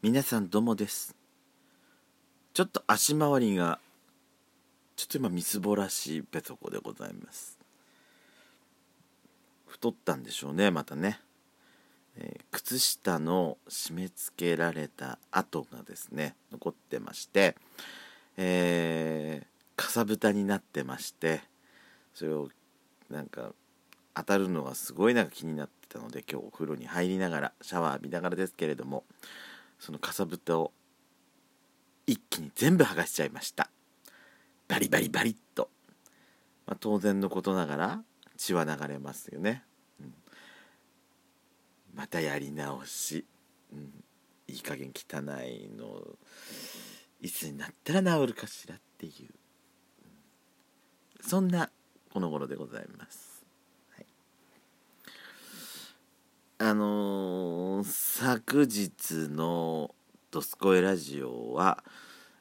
皆さんどうもです。ちょっと足回りがちょっと今みすぼらしいペソコでございます。太ったんでしょうねまたね、えー、靴下の締め付けられた跡がですね残ってましてえー、かさぶたになってましてそれをなんか当たるのがすごいなんか気になってたので今日お風呂に入りながらシャワー浴びながらですけれどもそのかさぶたを一気に全部剥がしちゃいました。バリバリバリッと、まあ、当然のことながら血は流れますよね、うん、またやり直し、うん、いい加減汚いの。いつになったら治るかしらっていう、うん、そんなこの頃でございます。あのー、昨日の「ドスコイラジオは」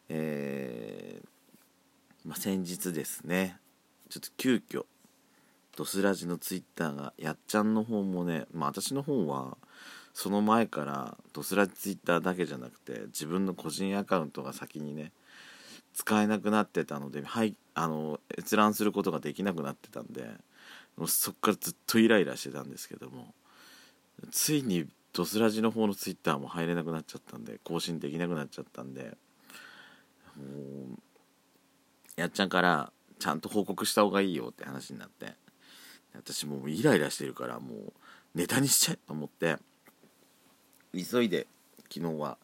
えー、まあ、先日ですねちょっと急遽ドスラジのツイッターがやっちゃんの方もね、まあ、私の方はその前からドスラジツイッターだけじゃなくて自分の個人アカウントが先にね使えなくなってたので、はい、あの閲覧することができなくなってたんでもうそっからずっとイライラしてたんですけどもついにドスラジの方のツイッターも入れなくなっちゃったんで更新できなくなっちゃったんでもうやっちゃんからちゃんと報告した方がいいよって話になって私もうイライラしてるからもうネタにしちゃえと思って急いで昨日は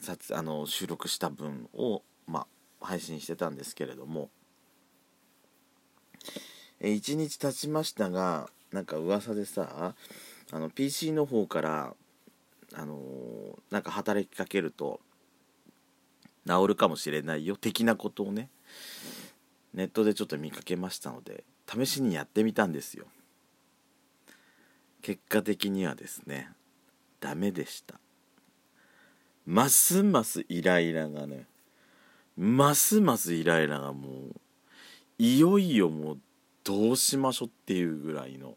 撮あの収録した分を、まあ、配信してたんですけれども1日経ちましたがなんか噂でさあの PC の方からあのー、なんか働きかけると治るかもしれないよ的なことをねネットでちょっと見かけましたので試しにやってみたんですよ。結果的にはですねダメでした。ますますイライラがねますますイライラがもういよいよもうどうしましょうっていうぐらいの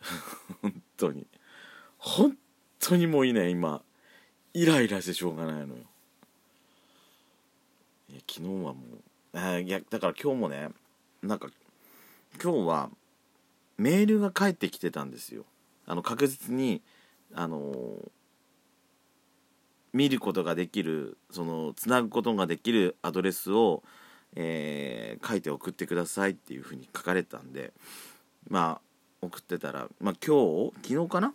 本当に。本当にもういい。ね今。イライラしてしょうがないのよ。いや昨日はもう。あいやだから今日もねなんか今日はメールが返ってきてたんですよ。あの確実にあのー、見ることができるそのつなぐことができるアドレスを、えー、書いて送ってくださいっていうふうに書かれたんでまあ送ってたら、まあ、今日昨日かな？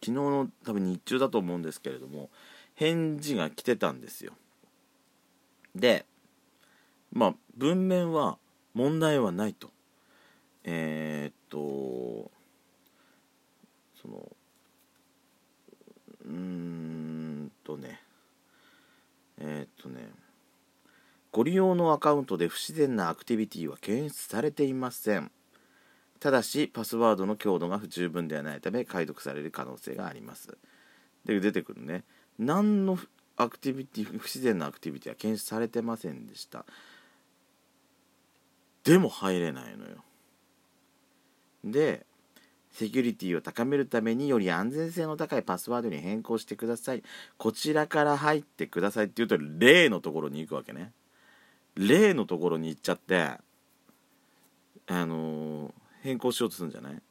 昨日の多分日中だと思うんですけれども返事が来てたんですよ。でまあ文面は問題はないと。えー、っとそのうーんとねえー、っとねご利用のアカウントで不自然なアクティビティは検出されていません。ただしパスワードの強度が不十分ではないため解読される可能性があります。で出てくるね。何のアクティビティ不自然なアクティビティは検出されてませんでした。でも入れないのよ。でセキュリティを高めるためにより安全性の高いパスワードに変更してください。こちらから入ってくださいって言うと例のところに行くわけね。例のところに行っちゃってあのー変更しようとするんじゃない？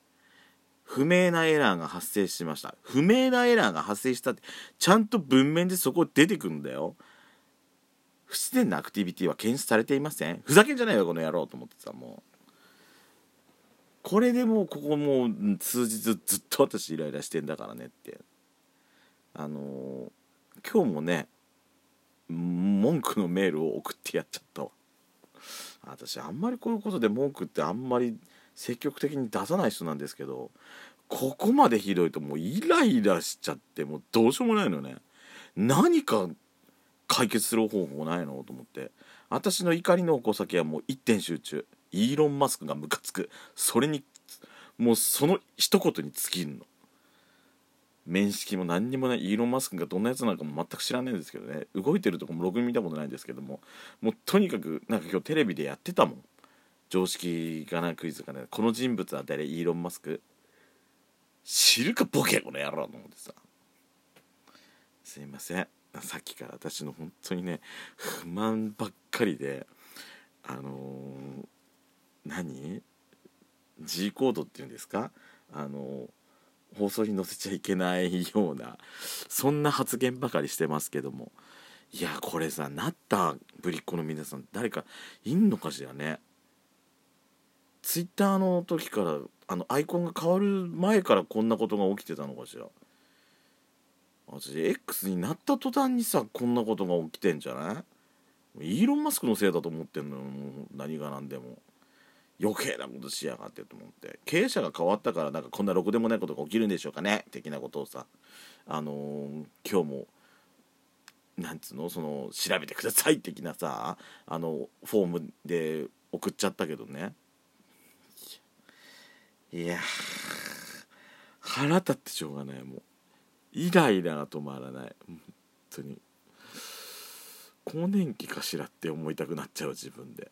不明なエラーが発生しました。不明なエラーが発生したってちゃんと文面でそこ出てくんだよ。不自然なアクティビティは検出されていません。ふざけんじゃないよこの野郎と思ってさもう。これでもうここもう数日ずっと私イライラしてんだからねって。あのー、今日もね文句のメールを送ってやっちゃったわ。私あんまりこういうことで文句ってあんまり積極的に出さない人なんですけどここまでひどいともうイライラしちゃってもうどうしようもないのね。何か解決する方法ないのと思って。私の怒りの矛先はもう一点集中。イーロン・マスクがムカつく。それにもうその一言に尽きるの。面識も何にもない。イーロン・マスクがどんなやつなのかも全く知らないんですけどね。動いてるとこもログ見たことないんですけども。もうとにかくなんか今日テレビでやってたもん。常識がないクイズがね。この人物は誰イーロン・マスク。知るかボケこの野郎と思ってさ。すいません。さっきから私の本当にね不満ばっかりであのー、何？G コードっていうんですか？あの放送に載せちゃいけないようなそんな発言ばかりしてますけども。いやこれさなったぶりっ子の皆さん誰かいんのかしらね？ツイッターの時からあのアイコンが変わる前からこんなことが起きてたのかしら。私 X になった途端にさこんなことが起きてんじゃない？イーロン・マスクのせいだと思ってんのよもう何が何でも。余計なことしやがってと思って。経営者が変わったからなんかこんなろくでもないことが起きるんでしょうかね？的なことをさ。あのー、今日もなんつうの？その調べてください的なさあのフォームで送っちゃったけどね。いや腹立ってしょうがないもう。イライラが止まらない。本当に。更年期かしらって思いたくなっちゃう自分で。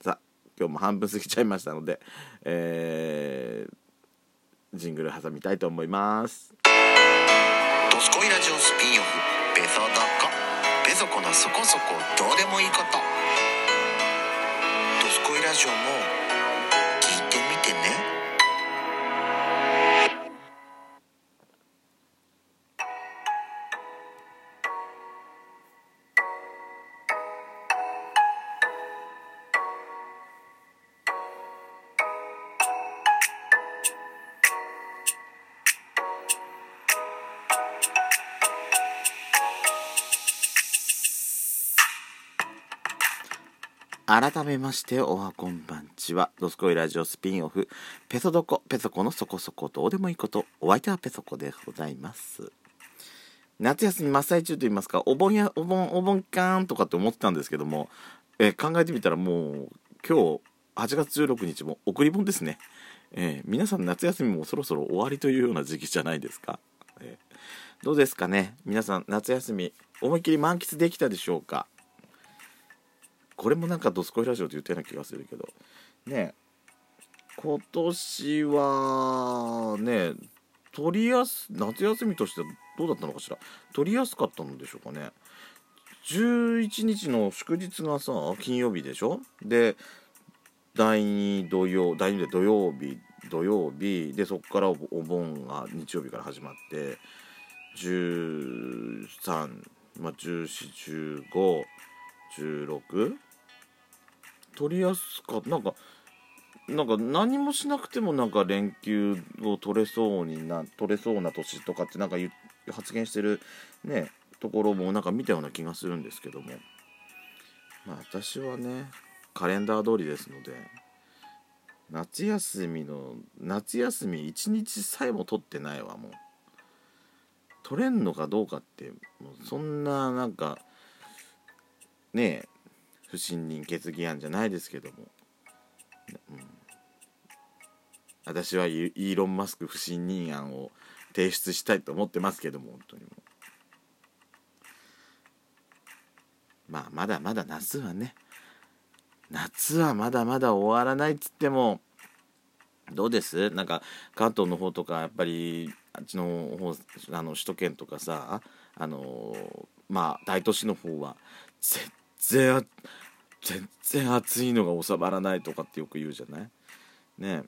さあ今日も半分過ぎちゃいましたのでえー、ジングル挟みたいと思います「ドスコイラジオスピンオフベソドコ」「ベソコのそこそこどうでもいいこと」「ドスコイラジオも改めましておはこんばんちは。ドスコイラジオスピンオフ。ペソドコペソコのそこそこどうでもいいことお相手はペソコでございます。夏休み真っ最中と言いますかお盆やお盆お盆かーとかって思ってたんですけども、え考えてみたらもう今日8月16日も送り盆ですね、えー、皆さん夏休みもそろそろ終わりというような時期じゃないですか、えー、どうですかね？皆さん夏休み思いっきり満喫できたでしょうか？これもなんか「ドスコイラジオ」って言ったような気がするけど。ね今年はね取りやす夏休みとしてどうだったのかしら。取りやすかったのでしょうかね。11日の祝日がさ金曜日でしょ？で第2土曜第2で土曜日土曜日でそこからお盆が日曜日から始まって13まあ141516取りやすかっなんかなんか何もしなくてもなんか連休を取れそうにな取れそうな年とかってなんか発言してるねところもなんか見たような気がするんですけども。まあ私はねカレンダー通りですので夏休みの夏休み一日さえも取ってないわもう。取れんのかどうかってもうそんななんかねえ不信任決議案じゃないですけども、うん、私はイーロン・マスク不信任案を提出したいと思ってますけども本当にもまあまだまだ夏はね。夏はまだまだ終わらないっつってもどうです？なんか関東の方とかやっぱりあっちの方あの首都圏とかさあのまあ大都市の方は絶然全然暑いのが収まらないとかってよく言うじゃない？ね。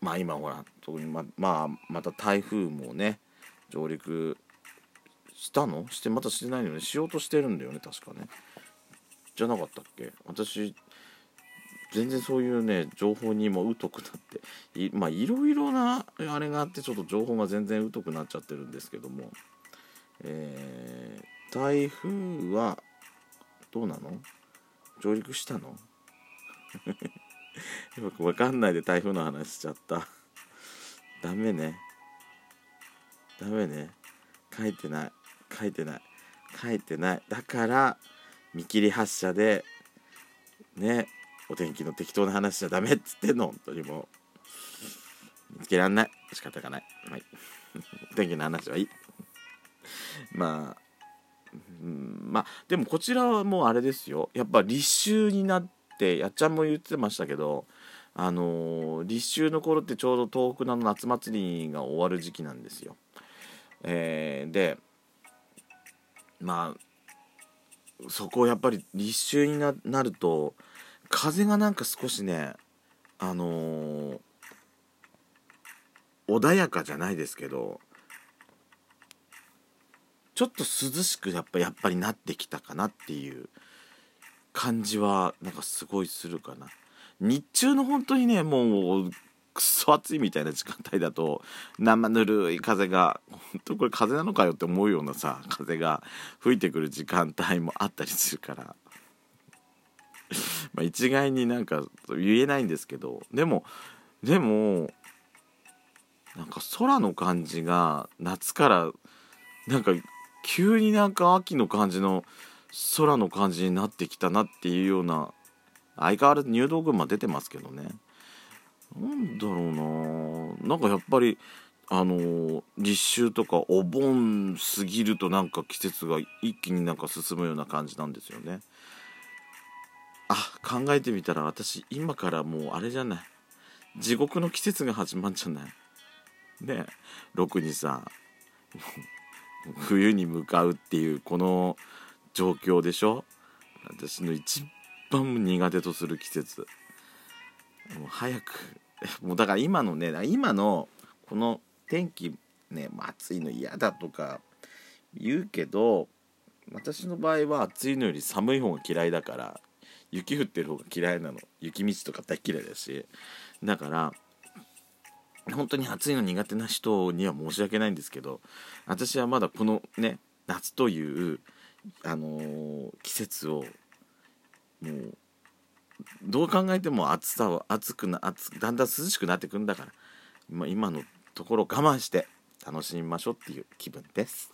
まあ今ほら特にままあまた台風もね上陸したの？してまたしてないのね。しようとしてるんだよね確かね。じゃなかったっけ？私全然そういうね情報にも疎くなっていまあいろいろなあれがあってちょっと情報が全然疎くなっちゃってるんですけども。えー、台風はどうなの？上陸したの？よくわかんないで台風の話しちゃった。ダメね。ダメね。書いてない。書いてない。書いてない。だから見切り発車でねお天気の適当な話じゃダメっつってんの？本当にもう。見つけらんない。仕方がない。はい。お天気の話はいい。まあうん、まあでもこちらはもうあれですよやっぱ立秋になってやっちゃんも言ってましたけどあのー、立秋の頃ってちょうど東北の夏祭りが終わる時期なんですよ。えー、でまあそこやっぱり立秋にななると風がなんか少しねあのー穏やかじゃないですけどちょっと涼しくやっぱやっぱりなってきたかなっていう感じはなんかすごいするかな。日中の本当にねもうくそ暑いみたいな時間帯だと生ぬるい風が本当これ風なのかよって思うようなさ風が吹いてくる時間帯もあったりするから。まあ一概になんか言えないんですけどでもでもなんか空の感じが夏からなんか急になんか秋の感じの空の感じになってきたなっていうような相変わらず入道群馬出てますけどね。なんだろうな。なんかやっぱりあの立秋とかお盆過ぎるとなんか季節が一気になんか進むような感じなんですよね。あ考えてみたら私今からもうあれじゃない。地獄の季節が始まんじゃない。ねろくにさ冬に向かうっていうこの状況でしょ？私の一番苦手とする季節。もう早く。もうだから今のね今のこの天気ね暑いの嫌だとか言うけど私の場合は暑いのより寒い方が嫌いだから雪降ってる方が嫌いなの。雪道とか大嫌いだし。だから本当に暑いの苦手な人には申し訳ないんですけど私はまだこのね夏という、あのー季節をもうどう考えても暑さは暑くな暑だんだん涼しくなってくんだから今今のところ我慢して楽しみましょうっていう気分です。